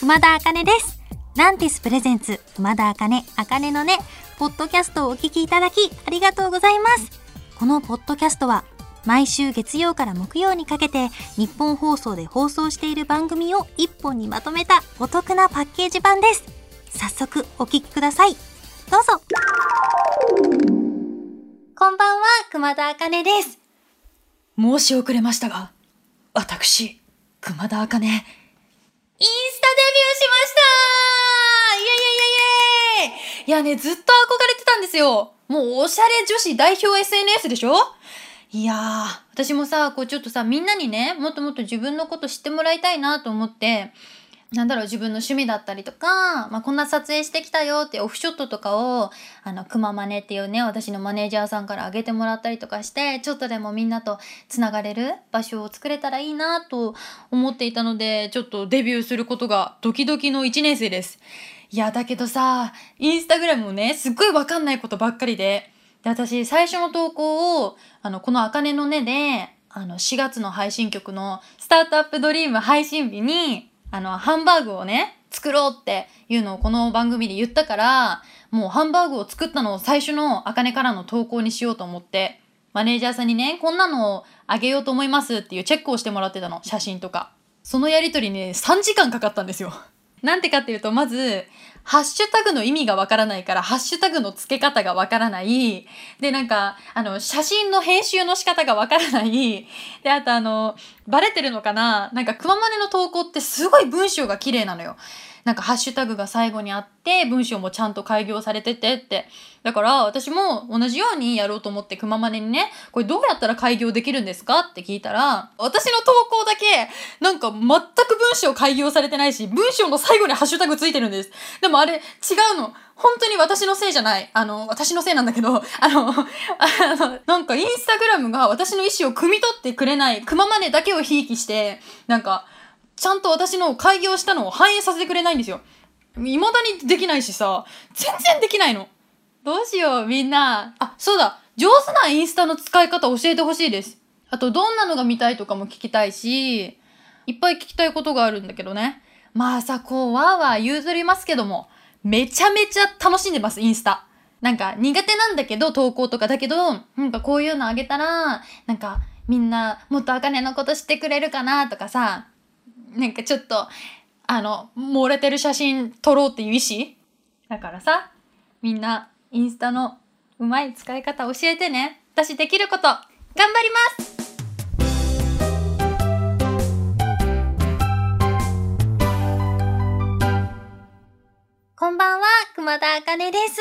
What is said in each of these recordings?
熊田茜です。ランティスプレゼンツ、熊田茜、茜のね、ポッドキャストをお聞きいただき、ありがとうございます。このポッドキャストは、毎週月曜から木曜にかけて、日本放送で放送している番組を一本にまとめたお得なパッケージ版です。早速、お聞きください。どうぞ。こんばんは、熊田茜です。申し遅れましたが、私、熊田茜、インスタデビューしました。イェイイェイイェイ。いやね、ずっと憧れてたんですよ。もうおしゃれ女子代表 SNS でしょ？いやー、私もさ、こうちょっとさ、みんなにね、もっともっと自分のこと知ってもらいたいなと思って、なんだろう、自分の趣味だったりとか、まあ、こんな撮影してきたよってオフショットとかを、あの、くままねっていうね、私のマネージャーさんからあげてもらったりとかして、ちょっとでもみんなとつながれる場所を作れたらいいなと思っていたので、ちょっとデビューすることがドキドキの1年生です。いや、だけどさ、インスタグラムもね、すっごいわかんないことばっかりで、で、私、最初の投稿を、あの、この茜の音で、あの、4月の配信曲のスタートアップドリーム配信日に、あの、ハンバーグをね、作ろうっていうのをこの番組で言ったから、もうハンバーグを作ったのを最初のあかねからの投稿にしようと思って、マネージャーさんにね、こんなのをあげようと思いますっていうチェックをしてもらってたの、写真とか。そのやりとりね、3時間かかったんですよ。なんてかっていうと、まず、ハッシュタグの意味がわからないから、ハッシュタグの付け方がわからない。で、なんか、あの、写真の編集の仕方がわからない。で、あとあの、バレてるのかな？なんか、くまマネの投稿ってすごい文章が綺麗なのよ。なんか、ハッシュタグが最後にあって、文章もちゃんと開業されててって。だから、私も同じようにやろうと思って、くままねにね、これどうやったら開業できるんですかって聞いたら、私の投稿だけ、なんか全く文章開業されてないし、文章の最後にハッシュタグついてるんです。でもあれ、違うの。本当に私のせいじゃない。あの、私のせいなんだけど、あの、あの、なんかインスタグラムが私の意思を汲み取ってくれない、くままねだけをひいきして、なんか、ちゃんと私の開業したのを反映させてくれないんですよ。未だにできないしさ、全然できないの。どうしよう、みんな。あ、そうだ。上手なインスタの使い方教えてほしいです。あと、どんなのが見たいとかも聞きたいし、いっぱい聞きたいことがあるんだけどね。まあさ、こう、わーわー譲りますけども、めちゃめちゃ楽しんでます、インスタ。なんか、苦手なんだけど、投稿とかだけど、なんかこういうのあげたら、なんか、みんな、もっとあかねのこと知ってくれるかなとかさ、なんかちょっと、あの、漏れてる写真撮ろうっていう意思？だからさ、みんな、インスタのうまい使い方教えてね。私できること、頑張りますこんばんは、熊田茜です。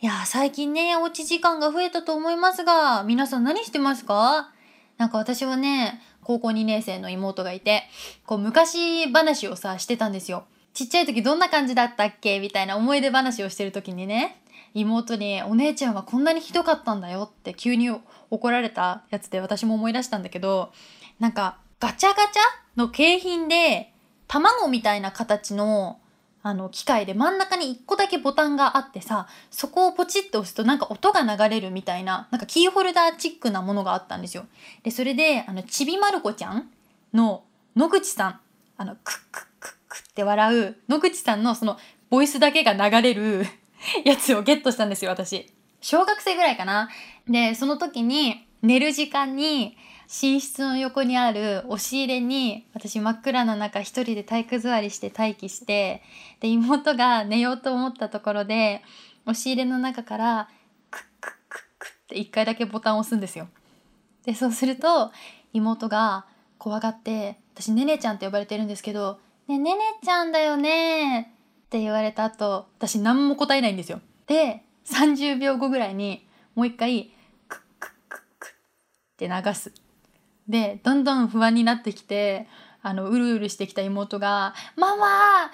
いや、最近ね、おうち時間が増えたと思いますが、皆さん何してますか？なんか私はね、高校2年生の妹がいて、こう昔話をさ、してたんですよ。ちっちゃい時どんな感じだったっけみたいな思い出話をしてる時にね、妹にお姉ちゃんはこんなにひどかったんだよって急に怒られたやつで私も思い出したんだけど、なんかガチャガチャの景品で卵みたいな形のあの機械で真ん中に1個だけボタンがあってさそこをポチッと押すとなんか音が流れるみたいななんかキーホルダーチックなものがあったんですよ。でそれであのちびまる子ちゃんの野口さんあのクックックックって笑う野口さんのそのボイスだけが流れるやつをゲットしたんですよ私。小学生ぐらいかな。でその時に寝る時間に寝室の横にある押し入れに私真っ暗な中一人で体育座りして待機してで妹が寝ようと思ったところで押し入れの中からクックックックって一回だけボタンを押すんですよ。でそうすると妹が怖がって私ねねちゃんって呼ばれてるんですけど「ねねねちゃんだよね」って言われた後私何も答えないんですよ。で30秒後ぐらいにもう一回クックックックッって流す。でどんどん不安になってきてあのうるうるしてきた妹が「ママママ!」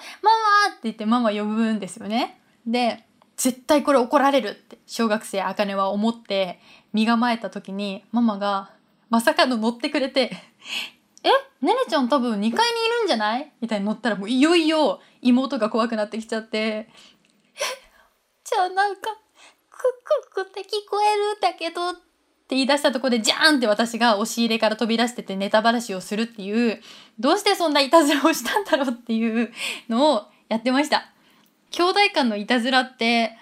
って言ってママ呼ぶんですよね。で絶対これ怒られるって小学生あかねは思って身構えた時にママがまさかの乗ってくれて「えねねちゃん多分2階にいるんじゃない?」みたいに乗ったらもういよいよ妹が怖くなってきちゃって「えじゃあなんかクッククって聞こえるんだけどってって言い出したところでジャーンって私が押し入れから飛び出しててネタばらしをするっていうどうしてそんないたずらをしたんだろうっていうのをやってました。兄弟間のいたずらって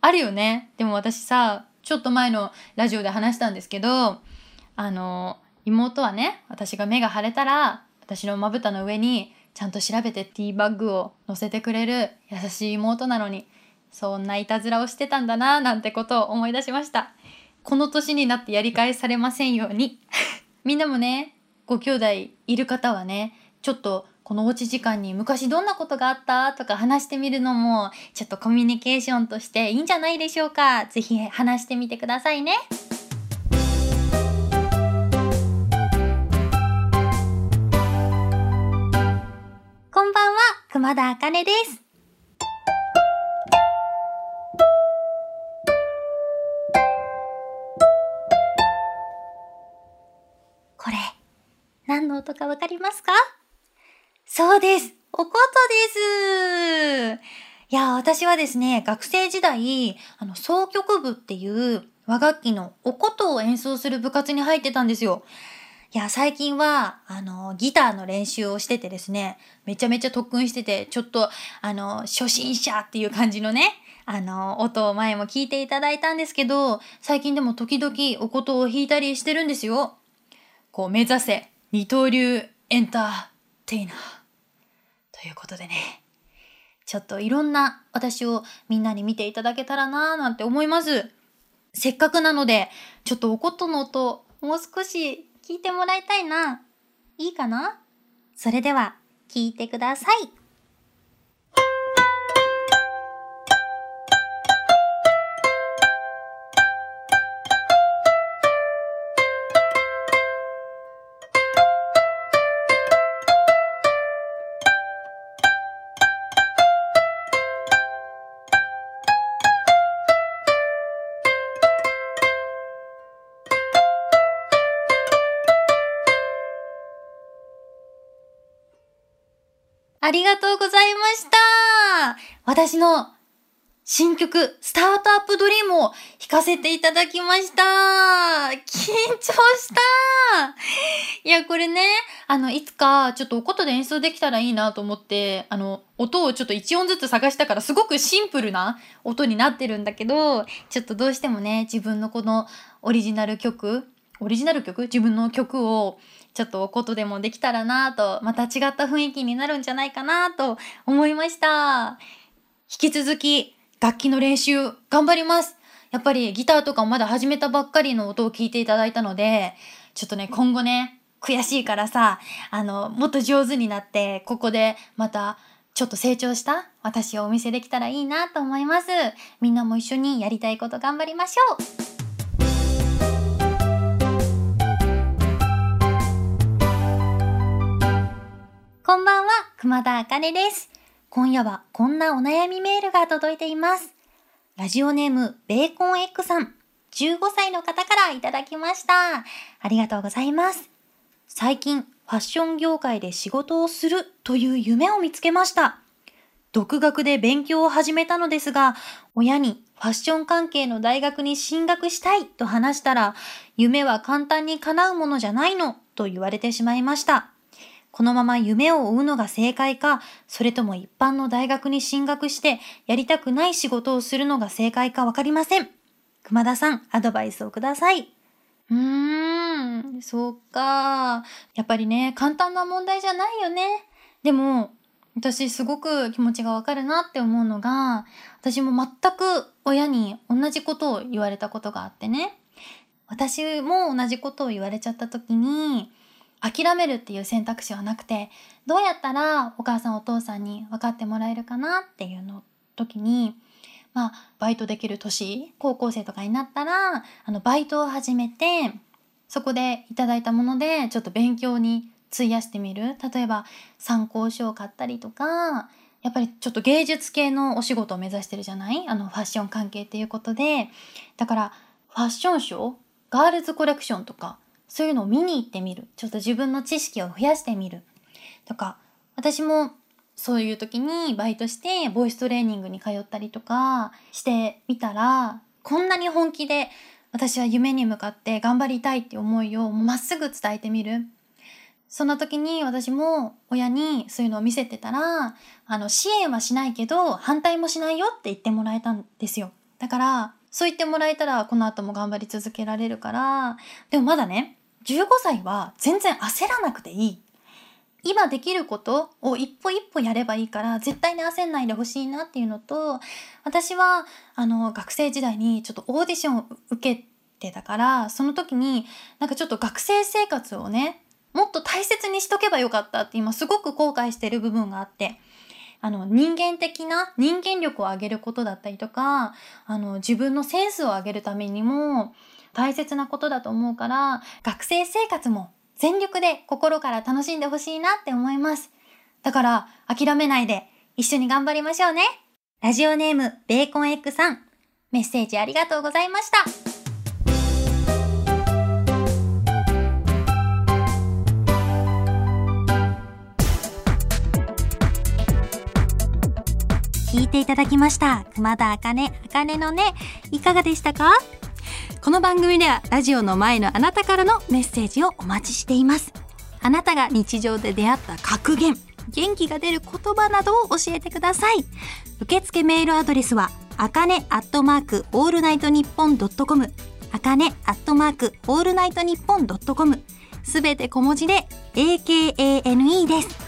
あるよね。でも私さちょっと前のラジオで話したんですけどあの妹はね私が目が腫れたら私のまぶたの上にちゃんと調べてティーバッグを乗せてくれる優しい妹なのにそんないたずらをしてたんだななんてことを思い出しました。この年になってやり返されませんように。みんなもねご兄弟いる方はねちょっとこのおうち時間に昔どんなことがあった？とか話してみるのもちょっとコミュニケーションとしていいんじゃないでしょうか？ぜひ話してみてくださいね。こんばんは熊田茜です。これ何の音かわかりますか？そうです。おことです。いや、私はですね、学生時代、あの、奏曲部っていう和楽器のおことを演奏する部活に入ってたんですよ。いや、最近は、あの、ギターの練習をしててですね、めちゃめちゃ特訓してて、ちょっと、あの、初心者っていう感じのね、あの、音を前も聞いていただいたんですけど、最近でも時々おことを弾いたりしてるんですよ。こう、目指せ、二刀流エンターテイナー。ということでね、ちょっといろんな私をみんなに見ていただけたらなーなんて思います。せっかくなので、ちょっとおことの音、もう少し聞いてもらいたいな。いいかな？それでは、聞いてください。ありがとうございました。私の新曲、スタートアップドリームを弾かせていただきました。緊張した。いや、これね、あの、いつかちょっとおことで演奏できたらいいなと思って、あの、音をちょっと1音ずつ探したからすごくシンプルな音になってるんだけど、ちょっとどうしてもね、自分のこのオリジナル曲、オリジナル曲？自分の曲をちょっとおことでもできたらなと、また違った雰囲気になるんじゃないかなと思いました。引き続き楽器の練習頑張ります。やっぱりギターとかもまだ始めたばっかりの音を聞いていただいたので、ちょっとね、今後ね、悔しいからさ、あの、もっと上手になって、ここでまたちょっと成長した私をお見せできたらいいなと思います。みんなも一緒にやりたいこと頑張りましょう。んばんは、熊田茜です。今夜はこんなお悩みメールが届いています。ラジオネーム、ベーコンエッグさん、15歳の方からいただきました。ありがとうございます。最近、ファッション業界で仕事をするという夢を見つけました。独学で勉強を始めたのですが、親にファッション関係の大学に進学したいと話したら、夢は簡単に叶うものじゃないのと言われてしまいました。このまま夢を追うのが正解か、それとも一般の大学に進学してやりたくない仕事をするのが正解かわかりません。熊田さん、アドバイスをください。うーん、そうか。やっぱりね、簡単な問題じゃないよね。でも、私すごく気持ちがわかるなって思うのが、私も全く親に同じことを言われたことがあってね。私も同じことを言われちゃった時に、諦めるっていう選択肢はなくて、どうやったらお母さんお父さんに分かってもらえるかなっていうの時に、まあ、バイトできる年、高校生とかになったら、あの、バイトを始めて、そこでいただいたもので、ちょっと勉強に費やしてみる。例えば、参考書を買ったりとか、やっぱりちょっと芸術系のお仕事を目指してるじゃない？あの、ファッション関係っていうことで。だから、ファッションショーガールズコレクションとか、そういうのを見に行ってみる。ちょっと自分の知識を増やしてみる。とか、私もそういう時にバイトしてボイストレーニングに通ったりとかしてみたら、こんなに本気で私は夢に向かって頑張りたいって思いをまっすぐ伝えてみる。そんな時に私も親にそういうのを見せてたら、あの、支援はしないけど反対もしないよって言ってもらえたんですよ。だから、そう言ってもらえたらこの後も頑張り続けられるから、でもまだね、15歳は全然焦らなくていい。今できることを一歩一歩やればいいから絶対に焦んないでほしいなっていうのと私はあの学生時代にちょっとオーディションを受けてたからその時になんかちょっと学生生活をねもっと大切にしとけばよかったって今すごく後悔してる部分があってあの人間的な人間力を上げることだったりとかあの自分のセンスを上げるためにも大切なことだと思うから学生生活も全力で心から楽しんでほしいなって思います。だから諦めないで一緒に頑張りましょうね。ラジオネームベーコンエッグさん、メッセージありがとうございました。聞いていただきました熊田茜茜のねいかがでしたか？この番組ではラジオの前のあなたからのメッセージをお待ちしています。あなたが日常で出会った格言元気が出る言葉などを教えてください。受付メールアドレスはあかねアットマークオールナイトニッポンドットコム。あかねアットマークオールナイトニッポンドットコム。すべて小文字で AKANE です。